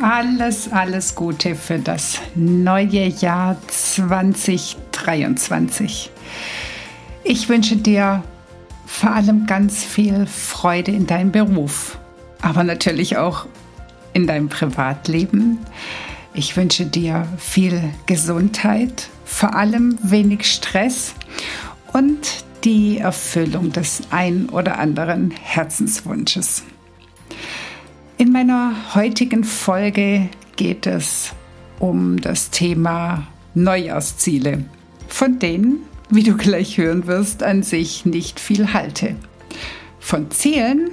Alles, alles Gute für das neue Jahr 2023. Ich wünsche dir vor allem ganz viel Freude in deinem Beruf, aber natürlich auch in deinem Privatleben. Ich wünsche dir viel Gesundheit, vor allem wenig Stress und die Erfüllung des ein oder anderen Herzenswunsches. In meiner heutigen Folge geht es um das Thema Neujahrsziele, von denen, wie du gleich hören wirst, an sich nicht viel halte. Von Zielen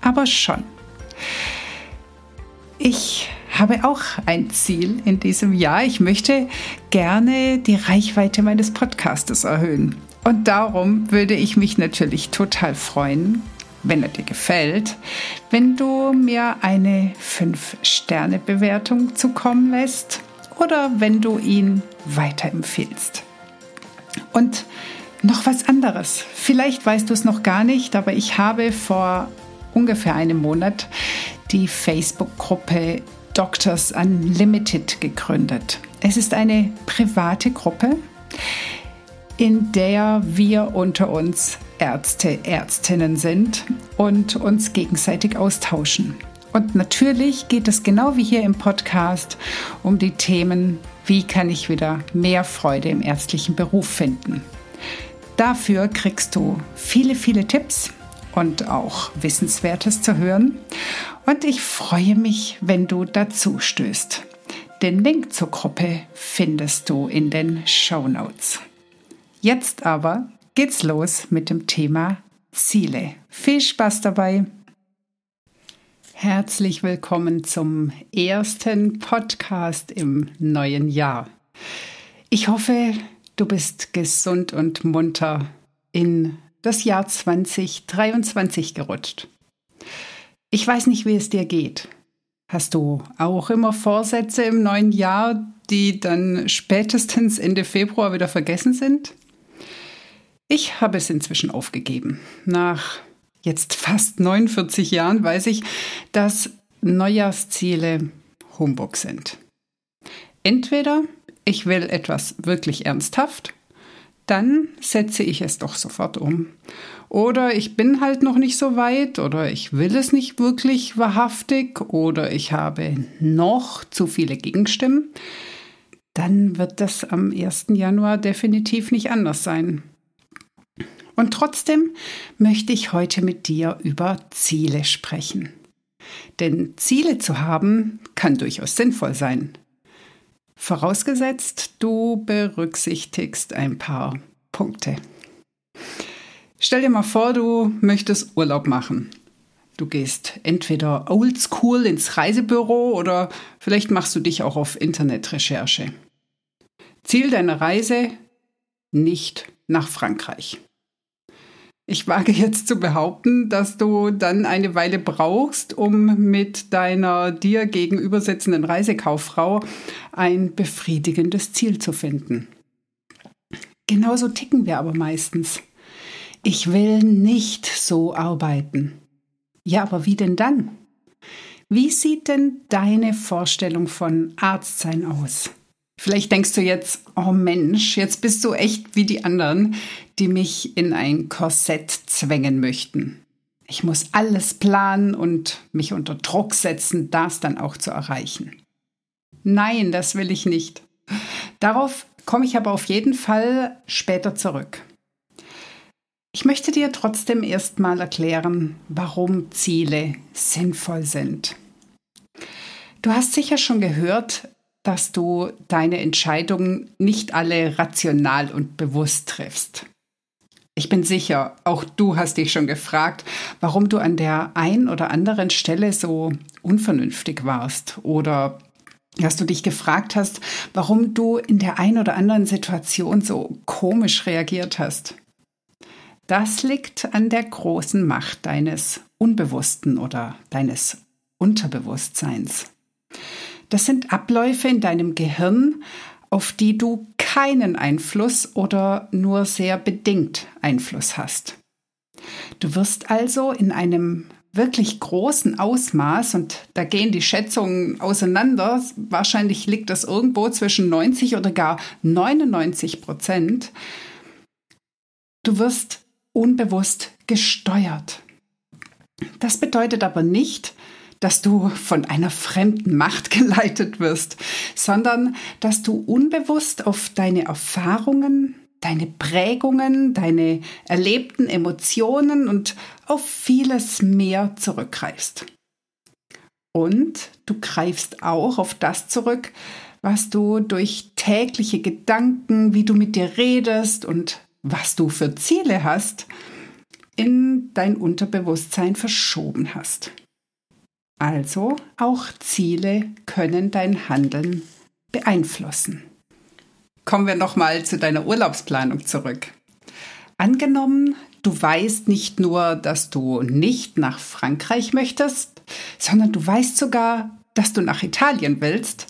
aber schon. Ich habe auch ein Ziel in diesem Jahr. Ich möchte gerne die Reichweite meines Podcastes erhöhen. Und darum würde ich mich natürlich total freuen, wenn er dir gefällt, wenn du mir eine 5-Sterne-Bewertung zukommen lässt oder wenn du ihn weiterempfehlst. Und noch was anderes. Vielleicht weißt du es noch gar nicht, aber ich habe vor ungefähr einem Monat die Facebook-Gruppe Doctors Unlimited gegründet. Es ist eine private Gruppe, in der wir unter uns Ärzte, Ärztinnen sind und uns gegenseitig austauschen. Und natürlich geht es genau wie hier im Podcast um die Themen, wie kann ich wieder mehr Freude im ärztlichen Beruf finden. Dafür kriegst du viele, viele Tipps und auch Wissenswertes zu hören. Und ich freue mich, wenn du dazu stößt. Den Link zur Gruppe findest du in den Show Notes. Jetzt aber geht's los mit dem Thema Ziele. Viel Spaß dabei! Herzlich willkommen zum ersten Podcast im neuen Jahr. Ich hoffe, du bist gesund und munter in das Jahr 2023 gerutscht. Ich weiß nicht, wie es dir geht. Hast du auch immer Vorsätze im neuen Jahr, die dann spätestens Ende Februar wieder vergessen sind? Ich habe es inzwischen aufgegeben. Nach jetzt fast 49 Jahren weiß ich, dass Neujahrsziele Humbug sind. Entweder ich will etwas wirklich ernsthaft, dann setze ich es doch sofort um. Oder ich bin halt noch nicht so weit oder ich will es nicht wirklich wahrhaftig oder ich habe noch zu viele Gegenstimmen. Dann wird das am 1. Januar definitiv nicht anders sein. Und trotzdem möchte ich heute mit dir über Ziele sprechen. Denn Ziele zu haben kann durchaus sinnvoll sein. Vorausgesetzt, du berücksichtigst ein paar Punkte. Stell dir mal vor, du möchtest Urlaub machen. Du gehst entweder oldschool ins Reisebüro oder vielleicht machst du dich auch auf Internetrecherche. Ziel deiner Reise nicht nach Frankreich. Ich wage jetzt zu behaupten, dass du dann eine Weile brauchst, um mit deiner dir gegenübersitzenden Reisekauffrau ein befriedigendes Ziel zu finden. Genauso ticken wir aber meistens. Ich will nicht so arbeiten. Ja, aber wie denn dann? Wie sieht denn deine Vorstellung von Arztsein aus? Vielleicht denkst du jetzt, oh Mensch, jetzt bist du echt wie die anderen, die mich in ein Korsett zwängen möchten. Ich muss alles planen und mich unter Druck setzen, das dann auch zu erreichen. Nein, das will ich nicht. Darauf komme ich aber auf jeden Fall später zurück. Ich möchte dir trotzdem erstmal erklären, warum Ziele sinnvoll sind. Du hast sicher schon gehört, dass du deine Entscheidungen nicht alle rational und bewusst triffst. Ich bin sicher, auch du hast dich schon gefragt, warum du an der ein oder anderen Stelle so unvernünftig warst oder dass du dich gefragt hast, warum du in der ein oder anderen Situation so komisch reagiert hast. Das liegt an der großen Macht deines Unbewussten oder deines Unterbewusstseins. Das sind Abläufe in deinem Gehirn, auf die du keinen Einfluss oder nur sehr bedingt Einfluss hast. Du wirst also in einem wirklich großen Ausmaß, und da gehen die Schätzungen auseinander, wahrscheinlich liegt das irgendwo zwischen 90 oder gar 99 Prozent, du wirst unbewusst gesteuert. Das bedeutet aber nicht, dass du von einer fremden Macht geleitet wirst, sondern dass du unbewusst auf deine Erfahrungen, deine Prägungen, deine erlebten Emotionen und auf vieles mehr zurückgreifst. Und du greifst auch auf das zurück, was du durch tägliche Gedanken, wie du mit dir redest und was du für Ziele hast, in dein Unterbewusstsein verschoben hast. Also auch Ziele können dein Handeln beeinflussen. Kommen wir nochmal zu deiner Urlaubsplanung zurück. Angenommen, du weißt nicht nur, dass du nicht nach Frankreich möchtest, sondern du weißt sogar, dass du nach Italien willst,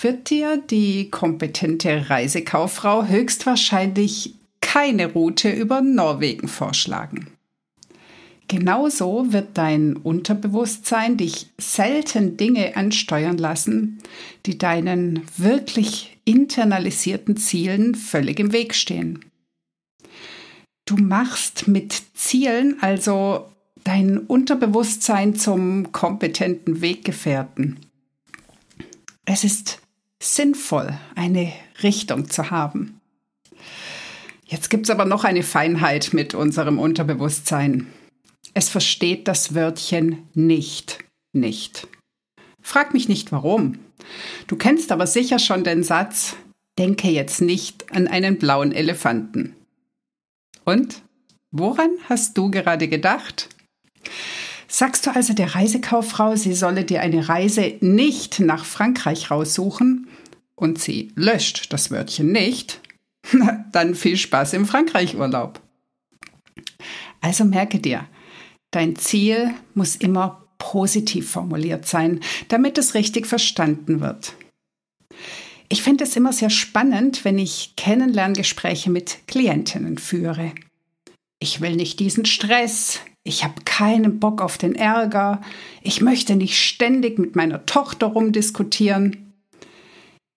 wird dir die kompetente Reisekauffrau höchstwahrscheinlich keine Route über Norwegen vorschlagen. Genauso wird dein Unterbewusstsein dich selten Dinge ansteuern lassen, die deinen wirklich internalisierten Zielen völlig im Weg stehen. Du machst mit Zielen also dein Unterbewusstsein zum kompetenten Weggefährten. Es ist sinnvoll, eine Richtung zu haben. Jetzt gibt es aber noch eine Feinheit mit unserem Unterbewusstsein. Es versteht das Wörtchen nicht, nicht. Frag mich nicht warum. Du kennst aber sicher schon den Satz, denke jetzt nicht an einen blauen Elefanten. Und? Woran hast du gerade gedacht? Sagst du also der Reisekauffrau, sie solle dir eine Reise nicht nach Frankreich raussuchen und sie löscht das Wörtchen nicht, dann viel Spaß im Frankreich-Urlaub. Also merke dir, dein Ziel muss immer positiv formuliert sein, damit es richtig verstanden wird. Ich finde es immer sehr spannend, wenn ich Kennenlerngespräche mit Klientinnen führe. Ich will nicht diesen Stress, ich habe keinen Bock auf den Ärger, ich möchte nicht ständig mit meiner Tochter rumdiskutieren.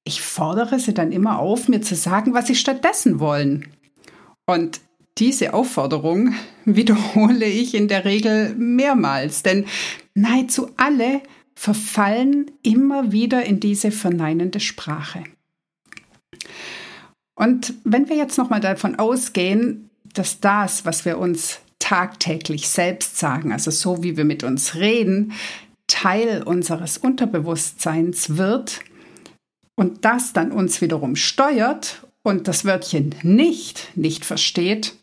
Ich fordere sie dann immer auf, mir zu sagen, was sie stattdessen wollen. Und diese Aufforderung wiederhole ich in der Regel mehrmals, denn nahezu alle verfallen immer wieder in diese verneinende Sprache. Und wenn wir jetzt nochmal davon ausgehen, dass das, was wir uns tagtäglich selbst sagen, also so wie wir mit uns reden, Teil unseres Unterbewusstseins wird, und das dann uns wiederum steuert und das Wörtchen nicht nicht versteht,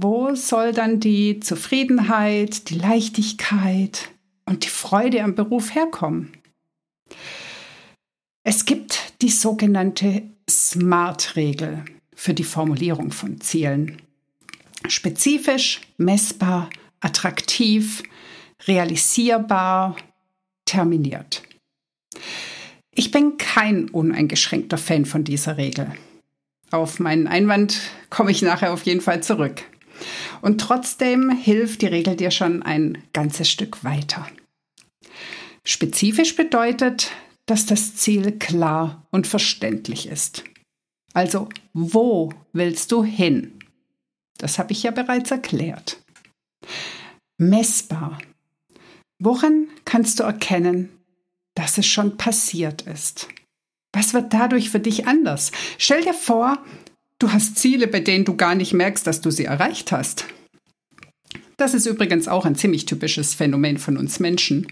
wo soll dann die Zufriedenheit, die Leichtigkeit und die Freude am Beruf herkommen? Es gibt die sogenannte SMART-Regel für die Formulierung von Zielen. Spezifisch, messbar, attraktiv, realisierbar, terminiert. Ich bin kein uneingeschränkter Fan von dieser Regel. Auf meinen Einwand komme ich nachher auf jeden Fall zurück. Und trotzdem hilft die Regel dir schon ein ganzes Stück weiter. Spezifisch bedeutet, dass das Ziel klar und verständlich ist. Also, wo willst du hin? Das habe ich ja bereits erklärt. Messbar. Woran kannst du erkennen, dass es schon passiert ist. Was wird dadurch für dich anders? Stell dir vor, du hast Ziele, bei denen du gar nicht merkst, dass du sie erreicht hast. Das ist übrigens auch ein ziemlich typisches Phänomen von uns Menschen.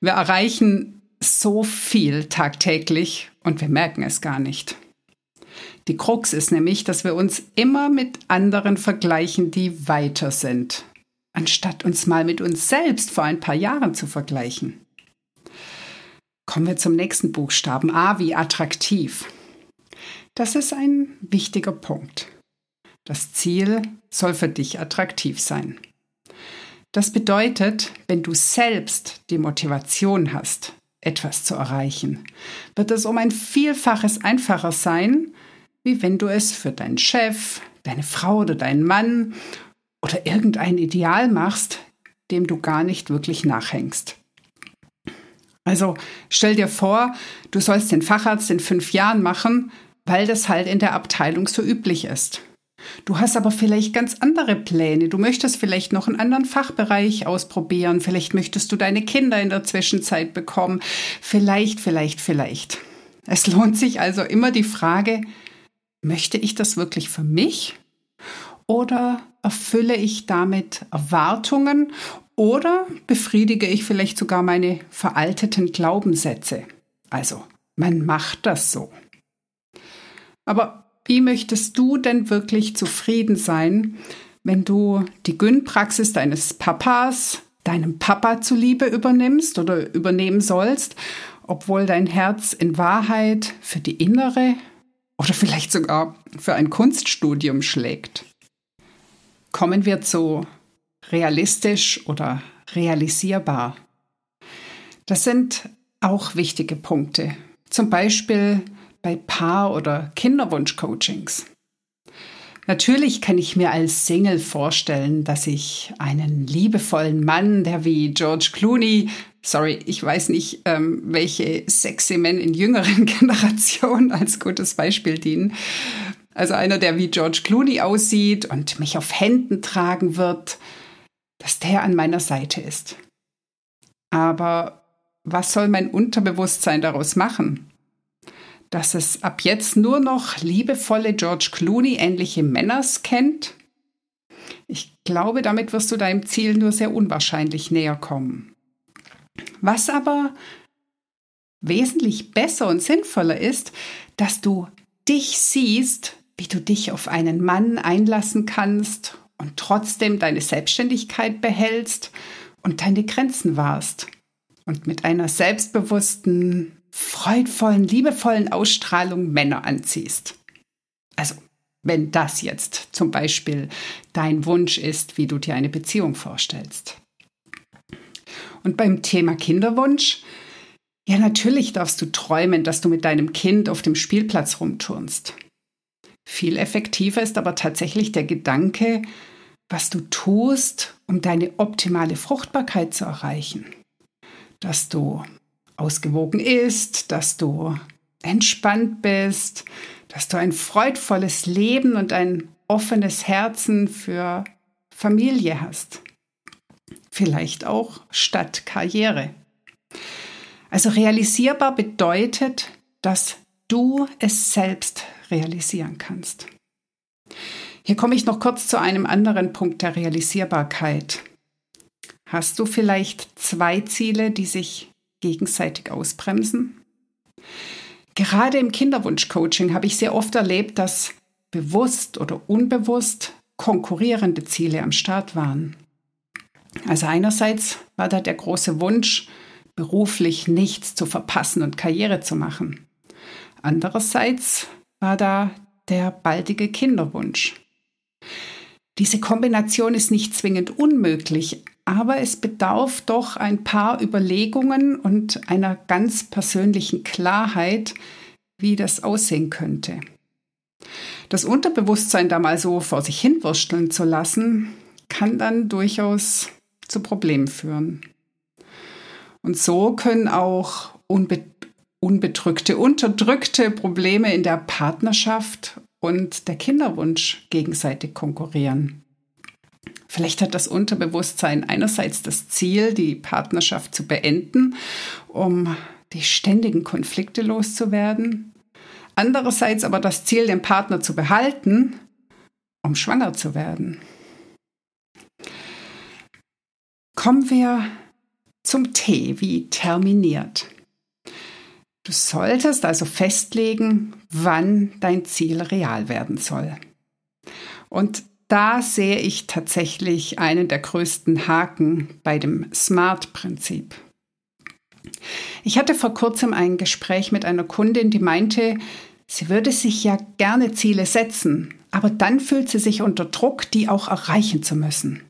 Wir erreichen so viel tagtäglich und wir merken es gar nicht. Die Krux ist nämlich, dass wir uns immer mit anderen vergleichen, die weiter sind, anstatt uns mal mit uns selbst vor ein paar Jahren zu vergleichen. Kommen wir zum nächsten Buchstaben A wie attraktiv. Das ist ein wichtiger Punkt. Das Ziel soll für dich attraktiv sein. Das bedeutet, wenn du selbst die Motivation hast, etwas zu erreichen, wird es um ein Vielfaches einfacher sein, wie wenn du es für deinen Chef, deine Frau oder deinen Mann oder irgendein Ideal machst, dem du gar nicht wirklich nachhängst. Also stell dir vor, du sollst den Facharzt in fünf Jahren machen, weil das halt in der Abteilung so üblich ist. Du hast aber vielleicht ganz andere Pläne. Du möchtest vielleicht noch einen anderen Fachbereich ausprobieren. Vielleicht möchtest du deine Kinder in der Zwischenzeit bekommen. Vielleicht, vielleicht, vielleicht. Es lohnt sich also immer die Frage, möchte ich das wirklich für mich? Oder erfülle ich damit Erwartungen oder befriedige ich vielleicht sogar meine veralteten Glaubenssätze? Also, man macht das so. Aber wie möchtest du denn wirklich zufrieden sein, wenn du die Gyn-Praxis deines Papas, deinem Papa zuliebe übernimmst oder übernehmen sollst, obwohl dein Herz in Wahrheit für die innere oder vielleicht sogar für ein Kunststudium schlägt? Kommen wir zu realistisch oder realisierbar. Das sind auch wichtige Punkte. Zum Beispiel bei Paar- oder Kinderwunsch-Coachings. Natürlich kann ich mir als Single vorstellen, dass ich einen liebevollen Mann, der wie George Clooney, sorry, ich weiß nicht, ähm, welche sexy Männer in jüngeren Generationen als gutes Beispiel dienen, also einer, der wie George Clooney aussieht und mich auf Händen tragen wird, dass der an meiner Seite ist. Aber was soll mein Unterbewusstsein daraus machen? Dass es ab jetzt nur noch liebevolle George Clooney ähnliche Männer kennt? Ich glaube, damit wirst du deinem Ziel nur sehr unwahrscheinlich näher kommen. Was aber wesentlich besser und sinnvoller ist, dass du dich siehst, wie du dich auf einen Mann einlassen kannst und trotzdem deine Selbstständigkeit behältst und deine Grenzen wahrst und mit einer selbstbewussten, freudvollen, liebevollen Ausstrahlung Männer anziehst. Also, wenn das jetzt zum Beispiel dein Wunsch ist, wie du dir eine Beziehung vorstellst. Und beim Thema Kinderwunsch, ja, natürlich darfst du träumen, dass du mit deinem Kind auf dem Spielplatz rumturnst. Viel effektiver ist aber tatsächlich der Gedanke, was du tust, um deine optimale Fruchtbarkeit zu erreichen. Dass du ausgewogen isst, dass du entspannt bist, dass du ein freudvolles Leben und ein offenes Herzen für Familie hast. Vielleicht auch statt Karriere. Also realisierbar bedeutet, dass du es selbst realisieren kannst. Hier komme ich noch kurz zu einem anderen Punkt der Realisierbarkeit. Hast du vielleicht zwei Ziele, die sich gegenseitig ausbremsen? Gerade im Kinderwunsch-Coaching habe ich sehr oft erlebt, dass bewusst oder unbewusst konkurrierende Ziele am Start waren. Also einerseits war da der große Wunsch, beruflich nichts zu verpassen und Karriere zu machen. Andererseits war da der baldige Kinderwunsch. Diese Kombination ist nicht zwingend unmöglich, aber es bedarf doch ein paar Überlegungen und einer ganz persönlichen Klarheit, wie das aussehen könnte. Das Unterbewusstsein da mal so vor sich hinwursteln zu lassen, kann dann durchaus zu Problemen führen. Und so können auch unbe unbedrückte, unterdrückte Probleme in der Partnerschaft und der Kinderwunsch gegenseitig konkurrieren. Vielleicht hat das Unterbewusstsein einerseits das Ziel, die Partnerschaft zu beenden, um die ständigen Konflikte loszuwerden, andererseits aber das Ziel, den Partner zu behalten, um schwanger zu werden. Kommen wir zum T wie terminiert. Du solltest also festlegen, wann dein Ziel real werden soll. Und da sehe ich tatsächlich einen der größten Haken bei dem SMART-Prinzip. Ich hatte vor kurzem ein Gespräch mit einer Kundin, die meinte, sie würde sich ja gerne Ziele setzen, aber dann fühlt sie sich unter Druck, die auch erreichen zu müssen.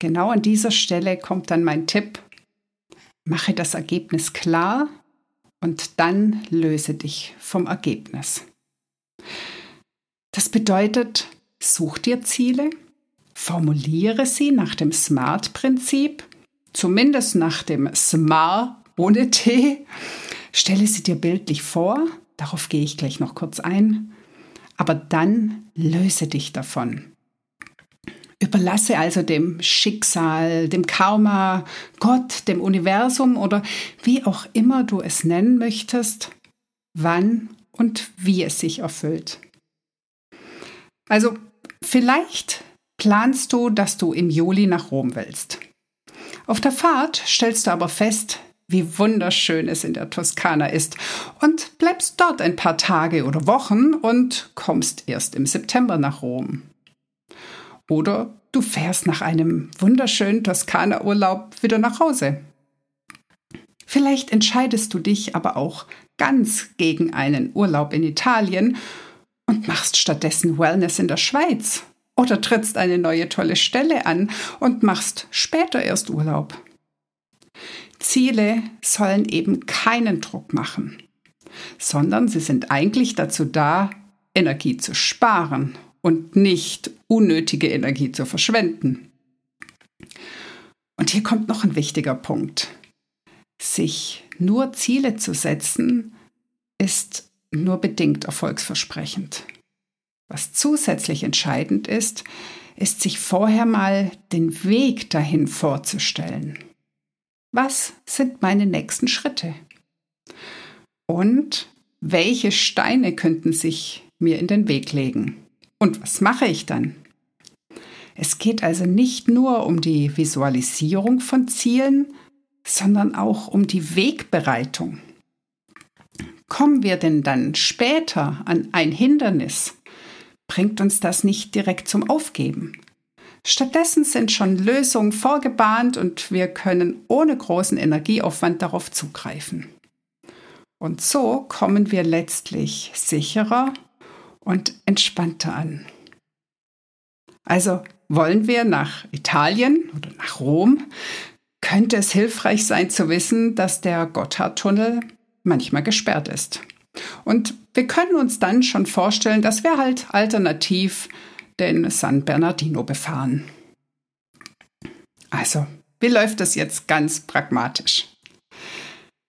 Genau an dieser Stelle kommt dann mein Tipp, mache das Ergebnis klar und dann löse dich vom Ergebnis. Das bedeutet, such dir Ziele, formuliere sie nach dem SMART-Prinzip zumindest nach dem Smar ohne T. Stelle sie dir bildlich vor, darauf gehe ich gleich noch kurz ein, aber dann löse dich davon. Überlasse also dem Schicksal, dem Karma, Gott, dem Universum oder wie auch immer du es nennen möchtest, wann und wie es sich erfüllt. Also vielleicht planst du, dass du im Juli nach Rom willst. Auf der Fahrt stellst du aber fest, wie wunderschön es in der Toskana ist und bleibst dort ein paar Tage oder Wochen und kommst erst im September nach Rom. Oder du fährst nach einem wunderschönen Toskana-Urlaub wieder nach Hause. Vielleicht entscheidest du dich aber auch ganz gegen einen Urlaub in Italien und machst stattdessen Wellness in der Schweiz oder trittst eine neue tolle Stelle an und machst später erst Urlaub. Ziele sollen eben keinen Druck machen, sondern sie sind eigentlich dazu da, Energie zu sparen und nicht unnötige Energie zu verschwenden. Und hier kommt noch ein wichtiger Punkt. Sich nur Ziele zu setzen, ist nur bedingt erfolgsversprechend. Was zusätzlich entscheidend ist, ist sich vorher mal den Weg dahin vorzustellen. Was sind meine nächsten Schritte? Und welche Steine könnten sich mir in den Weg legen? Und was mache ich dann? Es geht also nicht nur um die Visualisierung von Zielen, sondern auch um die Wegbereitung. Kommen wir denn dann später an ein Hindernis, bringt uns das nicht direkt zum Aufgeben. Stattdessen sind schon Lösungen vorgebahnt und wir können ohne großen Energieaufwand darauf zugreifen. Und so kommen wir letztlich sicherer und entspannter an. Also wollen wir nach Italien oder nach Rom, könnte es hilfreich sein zu wissen, dass der Gotthardtunnel manchmal gesperrt ist. Und wir können uns dann schon vorstellen, dass wir halt alternativ den San Bernardino befahren. Also, wie läuft das jetzt ganz pragmatisch?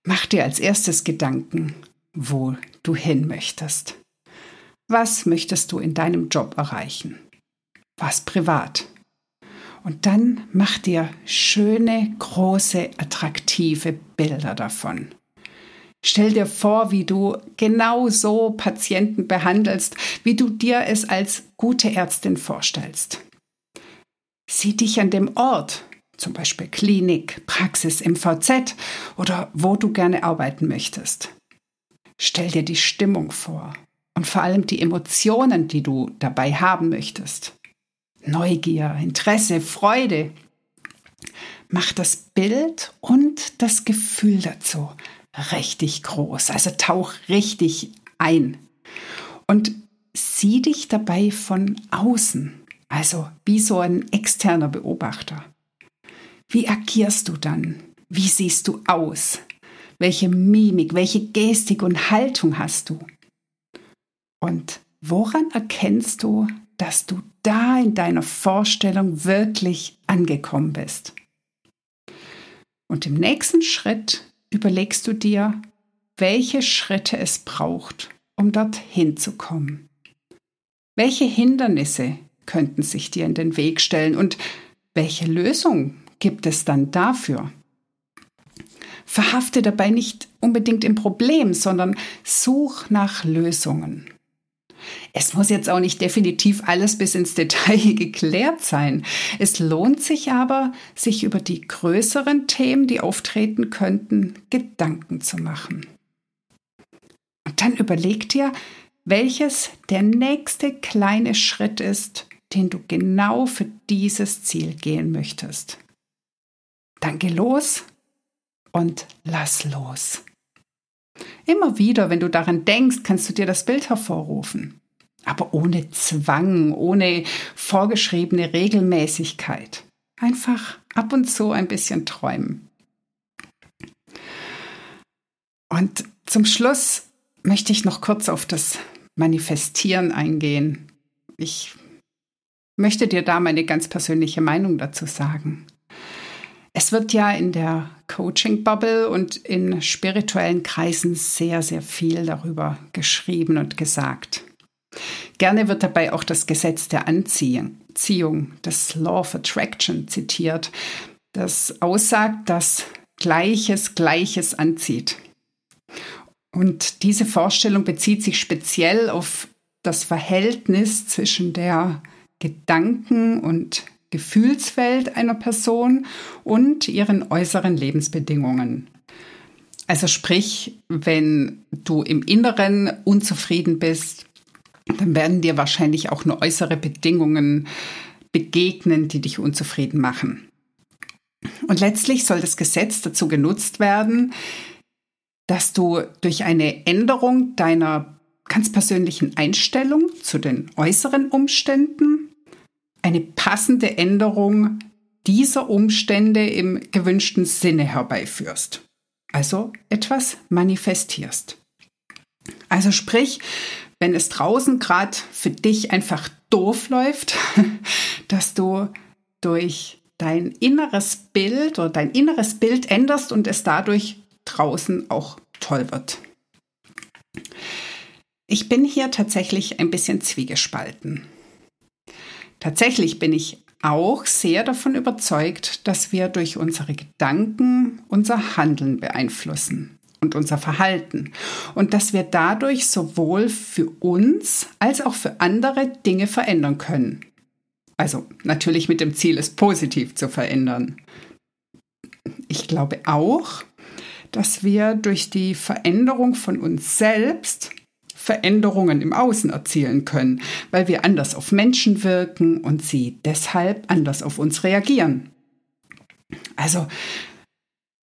Mach dir als erstes Gedanken, wo du hin möchtest. Was möchtest du in deinem Job erreichen? Was privat? Und dann mach dir schöne, große, attraktive Bilder davon. Stell dir vor, wie du genau so Patienten behandelst, wie du dir es als gute Ärztin vorstellst. Sieh dich an dem Ort, zum Beispiel Klinik, Praxis, MVZ oder wo du gerne arbeiten möchtest. Stell dir die Stimmung vor und vor allem die Emotionen, die du dabei haben möchtest. Neugier, Interesse, Freude. Mach das Bild und das Gefühl dazu richtig groß. Also tauch richtig ein. Und sieh dich dabei von außen, also wie so ein externer Beobachter. Wie agierst du dann? Wie siehst du aus? Welche Mimik, welche Gestik und Haltung hast du? Und woran erkennst du, dass du da in deiner Vorstellung wirklich angekommen bist? Und im nächsten Schritt überlegst du dir, welche Schritte es braucht, um dorthin zu kommen. Welche Hindernisse könnten sich dir in den Weg stellen und welche Lösung gibt es dann dafür? Verhafte dabei nicht unbedingt im Problem, sondern such nach Lösungen. Es muss jetzt auch nicht definitiv alles bis ins Detail geklärt sein. Es lohnt sich aber, sich über die größeren Themen, die auftreten könnten, Gedanken zu machen. Und dann überleg dir, welches der nächste kleine Schritt ist, den du genau für dieses Ziel gehen möchtest. Dann geh los und lass los. Immer wieder, wenn du daran denkst, kannst du dir das Bild hervorrufen. Aber ohne Zwang, ohne vorgeschriebene Regelmäßigkeit. Einfach ab und zu ein bisschen träumen. Und zum Schluss möchte ich noch kurz auf das Manifestieren eingehen. Ich möchte dir da meine ganz persönliche Meinung dazu sagen. Es wird ja in der Coaching-Bubble und in spirituellen Kreisen sehr, sehr viel darüber geschrieben und gesagt. Gerne wird dabei auch das Gesetz der Anziehung, das Law of Attraction zitiert, das aussagt, dass Gleiches Gleiches anzieht. Und diese Vorstellung bezieht sich speziell auf das Verhältnis zwischen der Gedanken- und Gefühlswelt einer Person und ihren äußeren Lebensbedingungen. Also sprich, wenn du im Inneren unzufrieden bist, dann werden dir wahrscheinlich auch nur äußere Bedingungen begegnen, die dich unzufrieden machen. Und letztlich soll das Gesetz dazu genutzt werden, dass du durch eine Änderung deiner ganz persönlichen Einstellung zu den äußeren Umständen eine passende Änderung dieser Umstände im gewünschten Sinne herbeiführst. Also etwas manifestierst. Also sprich, wenn es draußen gerade für dich einfach doof läuft, dass du durch dein inneres Bild oder dein inneres Bild änderst und es dadurch draußen auch toll wird. Ich bin hier tatsächlich ein bisschen zwiegespalten. Tatsächlich bin ich auch sehr davon überzeugt, dass wir durch unsere Gedanken unser Handeln beeinflussen und unser Verhalten und dass wir dadurch sowohl für uns als auch für andere Dinge verändern können. Also natürlich mit dem Ziel, es positiv zu verändern. Ich glaube auch, dass wir durch die Veränderung von uns selbst Veränderungen im Außen erzielen können, weil wir anders auf Menschen wirken und sie deshalb anders auf uns reagieren. Also,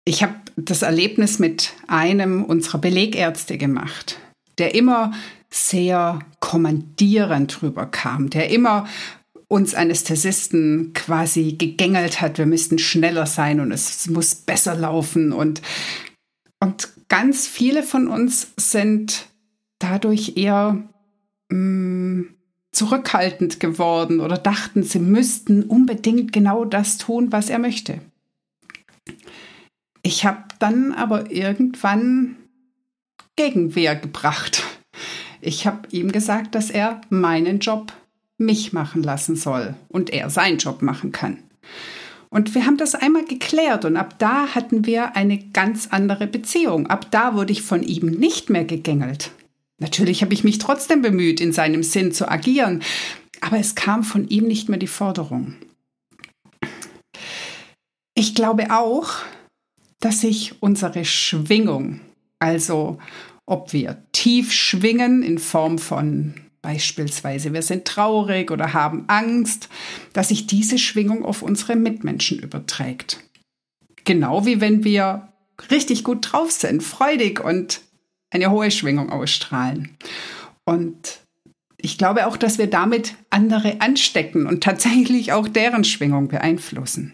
ich habe das Erlebnis mit einem unserer Belegärzte gemacht, der immer sehr kommandierend rüberkam, der immer uns Anästhesisten quasi gegängelt hat, wir müssten schneller sein und es muss besser laufen und und ganz viele von uns sind dadurch eher mh, mm, zurückhaltend geworden oder dachten, sie müssten unbedingt genau das tun, was er möchte. Ich habe dann aber irgendwann Gegenwehr gebracht. Ich habe ihm gesagt, dass er meinen Job mich machen lassen soll und er seinen Job machen kann. Und wir haben das einmal geklärt und ab da hatten wir eine ganz andere Beziehung. Ab da wurde ich von ihm nicht mehr gegängelt. Natürlich habe ich mich trotzdem bemüht, in seinem Sinn zu agieren, aber es kam von ihm nicht mehr die Forderung. Ich glaube auch, dass sich unsere Schwingung, also ob wir tief schwingen in Form von Beispielsweise, wir sind traurig oder haben Angst, dass sich diese Schwingung auf unsere Mitmenschen überträgt. Genau wie wenn wir richtig gut drauf sind, freudig und eine hohe Schwingung ausstrahlen. Und ich glaube auch, dass wir damit andere anstecken und tatsächlich auch deren Schwingung beeinflussen.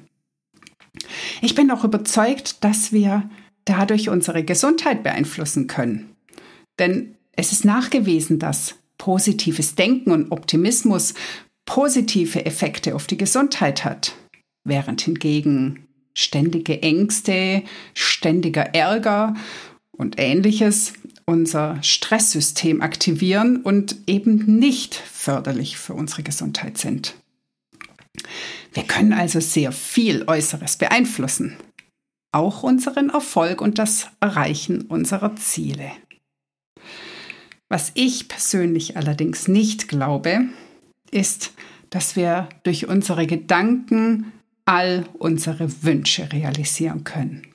Ich bin auch überzeugt, dass wir dadurch unsere Gesundheit beeinflussen können. Denn es ist nachgewiesen, dass positives Denken und Optimismus positive Effekte auf die Gesundheit hat, während hingegen ständige Ängste, ständiger Ärger und ähnliches unser Stresssystem aktivieren und eben nicht förderlich für unsere Gesundheit sind. Wir können also sehr viel Äußeres beeinflussen, auch unseren Erfolg und das Erreichen unserer Ziele. Was ich persönlich allerdings nicht glaube, ist, dass wir durch unsere Gedanken all unsere Wünsche realisieren können.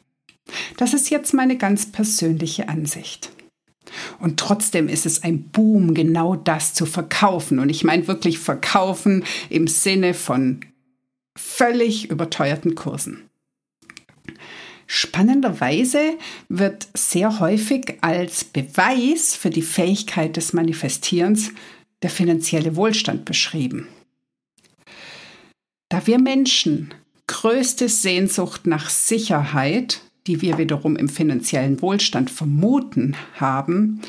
Das ist jetzt meine ganz persönliche Ansicht. Und trotzdem ist es ein Boom, genau das zu verkaufen. Und ich meine wirklich verkaufen im Sinne von völlig überteuerten Kursen. Spannenderweise wird sehr häufig als Beweis für die Fähigkeit des Manifestierens der finanzielle Wohlstand beschrieben. Da wir Menschen größte Sehnsucht nach Sicherheit, die wir wiederum im finanziellen Wohlstand vermuten haben,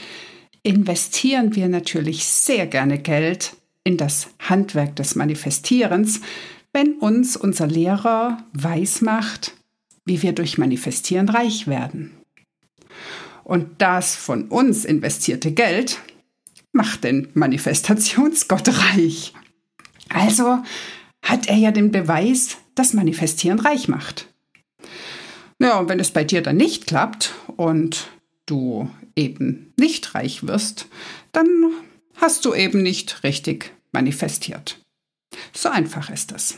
investieren wir natürlich sehr gerne Geld in das Handwerk des Manifestierens, wenn uns unser Lehrer weismacht, wie wir durch Manifestieren reich werden. Und das von uns investierte Geld macht den Manifestationsgott reich. Also hat er ja den Beweis, dass Manifestieren reich macht. Ja, und wenn es bei dir dann nicht klappt und du eben nicht reich wirst, dann hast du eben nicht richtig manifestiert. So einfach ist das.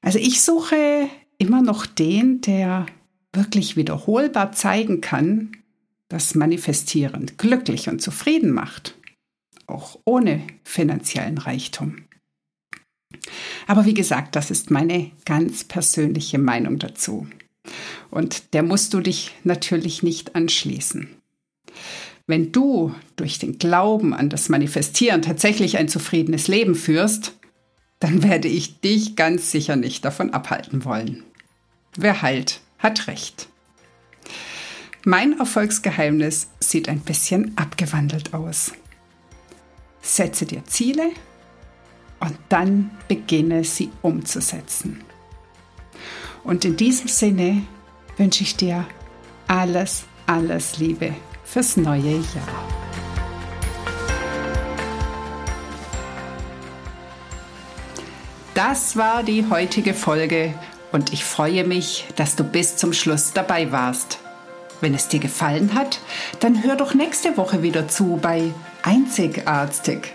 Also ich suche immer noch den, der wirklich wiederholbar zeigen kann, dass Manifestieren glücklich und zufrieden macht, auch ohne finanziellen Reichtum. Aber wie gesagt, das ist meine ganz persönliche Meinung dazu. Und der musst du dich natürlich nicht anschließen. Wenn du durch den Glauben an das Manifestieren tatsächlich ein zufriedenes Leben führst, dann werde ich dich ganz sicher nicht davon abhalten wollen. Wer heilt, hat Recht. Mein Erfolgsgeheimnis sieht ein bisschen abgewandelt aus. Setze dir Ziele und dann beginne sie umzusetzen. Und in diesem Sinne wünsche ich dir alles, alles Liebe fürs neue Jahr. Das war die heutige Folge und ich freue mich, dass du bis zum Schluss dabei warst. Wenn es dir gefallen hat, dann hör doch nächste Woche wieder zu bei Einzigartig.